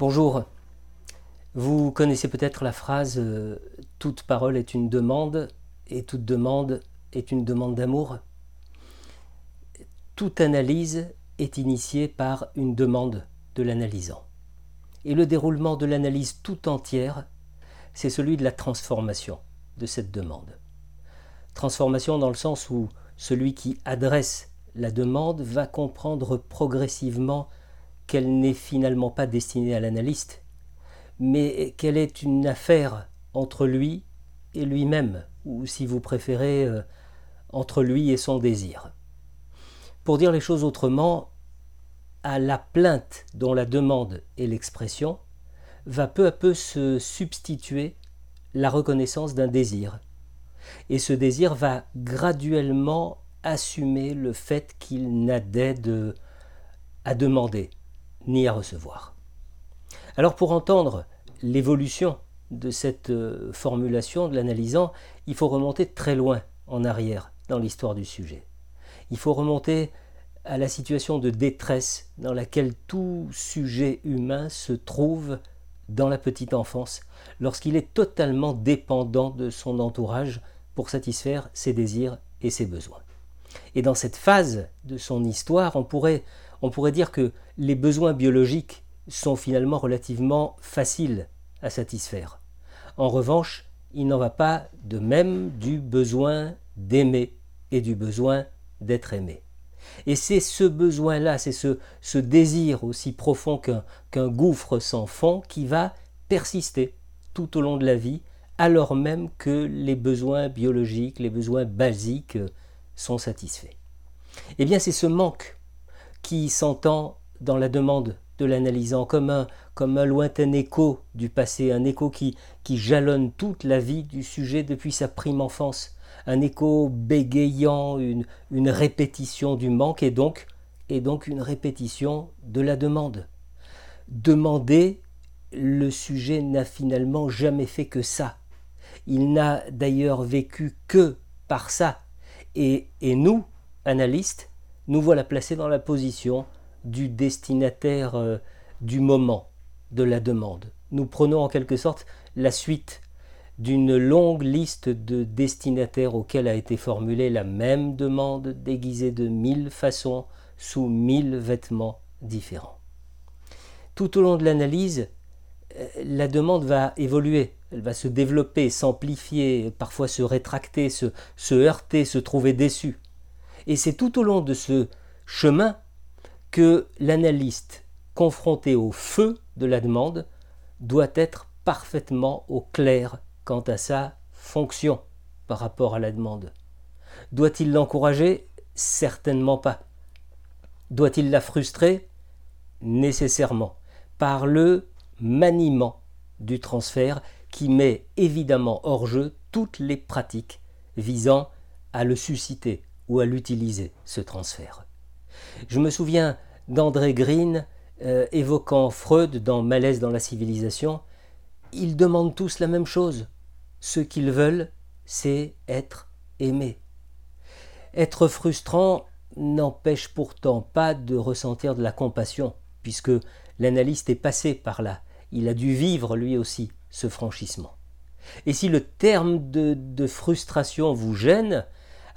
Bonjour. Vous connaissez peut-être la phrase euh, Toute parole est une demande et toute demande est une demande d'amour. Toute analyse est initiée par une demande de l'analysant. Et le déroulement de l'analyse tout entière, c'est celui de la transformation de cette demande. Transformation dans le sens où celui qui adresse la demande va comprendre progressivement qu'elle n'est finalement pas destinée à l'analyste, mais qu'elle est une affaire entre lui et lui-même, ou si vous préférez, euh, entre lui et son désir. Pour dire les choses autrement, à la plainte dont la demande est l'expression, va peu à peu se substituer la reconnaissance d'un désir. Et ce désir va graduellement assumer le fait qu'il n'a d'aide à demander ni à recevoir. Alors pour entendre l'évolution de cette euh, formulation de l'analysant, il faut remonter très loin en arrière dans l'histoire du sujet. Il faut remonter à la situation de détresse dans laquelle tout sujet humain se trouve dans la petite enfance, lorsqu'il est totalement dépendant de son entourage pour satisfaire ses désirs et ses besoins. Et dans cette phase de son histoire, on pourrait, on pourrait dire que les besoins biologiques sont finalement relativement faciles à satisfaire. En revanche, il n'en va pas de même du besoin d'aimer et du besoin d'être aimé. Et c'est ce besoin-là, c'est ce, désir aussi profond qu'un gouffre sans fond qui va persister tout au long de la vie, alors même que les besoins biologiques, les besoins basiques sont satisfaits. Eh bien, c'est ce manque qui s'entend dans la demande de l'analysant comme un, comme un lointain écho du passé, un écho qui, qui jalonne toute la vie du sujet depuis sa prime enfance, un écho bégayant, une, une répétition du manque et donc, et donc une répétition de la demande. Demander, le sujet n'a finalement jamais fait que ça. Il n'a d'ailleurs vécu que par ça. Et, et nous, analystes, nous voilà placés dans la position du destinataire euh, du moment de la demande. Nous prenons en quelque sorte la suite d'une longue liste de destinataires auxquels a été formulée la même demande déguisée de mille façons sous mille vêtements différents. Tout au long de l'analyse, euh, la demande va évoluer, elle va se développer, s'amplifier, parfois se rétracter, se, se heurter, se trouver déçue. Et c'est tout au long de ce chemin que l'analyste, confronté au feu de la demande, doit être parfaitement au clair quant à sa fonction par rapport à la demande. Doit-il l'encourager? Certainement pas. Doit-il la frustrer? Nécessairement, par le maniement du transfert qui met évidemment hors jeu toutes les pratiques visant à le susciter ou à l'utiliser, ce transfert. Je me souviens d'André Green euh, évoquant Freud dans Malaise dans la civilisation. Ils demandent tous la même chose. Ce qu'ils veulent, c'est être aimé. Être frustrant n'empêche pourtant pas de ressentir de la compassion, puisque l'analyste est passé par là. Il a dû vivre lui aussi ce franchissement. Et si le terme de frustration vous gêne,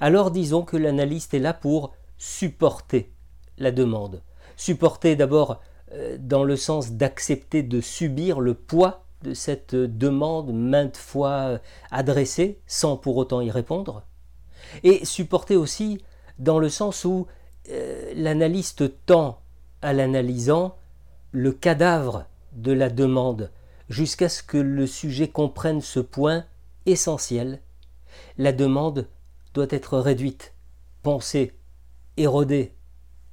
alors disons que l'analyste est là pour supporter la demande. Supporter d'abord euh, dans le sens d'accepter de subir le poids de cette demande maintes fois euh, adressée sans pour autant y répondre. Et supporter aussi dans le sens où euh, l'analyste tend à l'analysant le cadavre de la demande jusqu'à ce que le sujet comprenne ce point essentiel. La demande doit être réduite, pensée, érodée,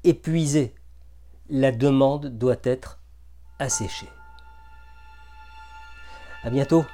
épuisé, la demande doit être asséchée. À bientôt.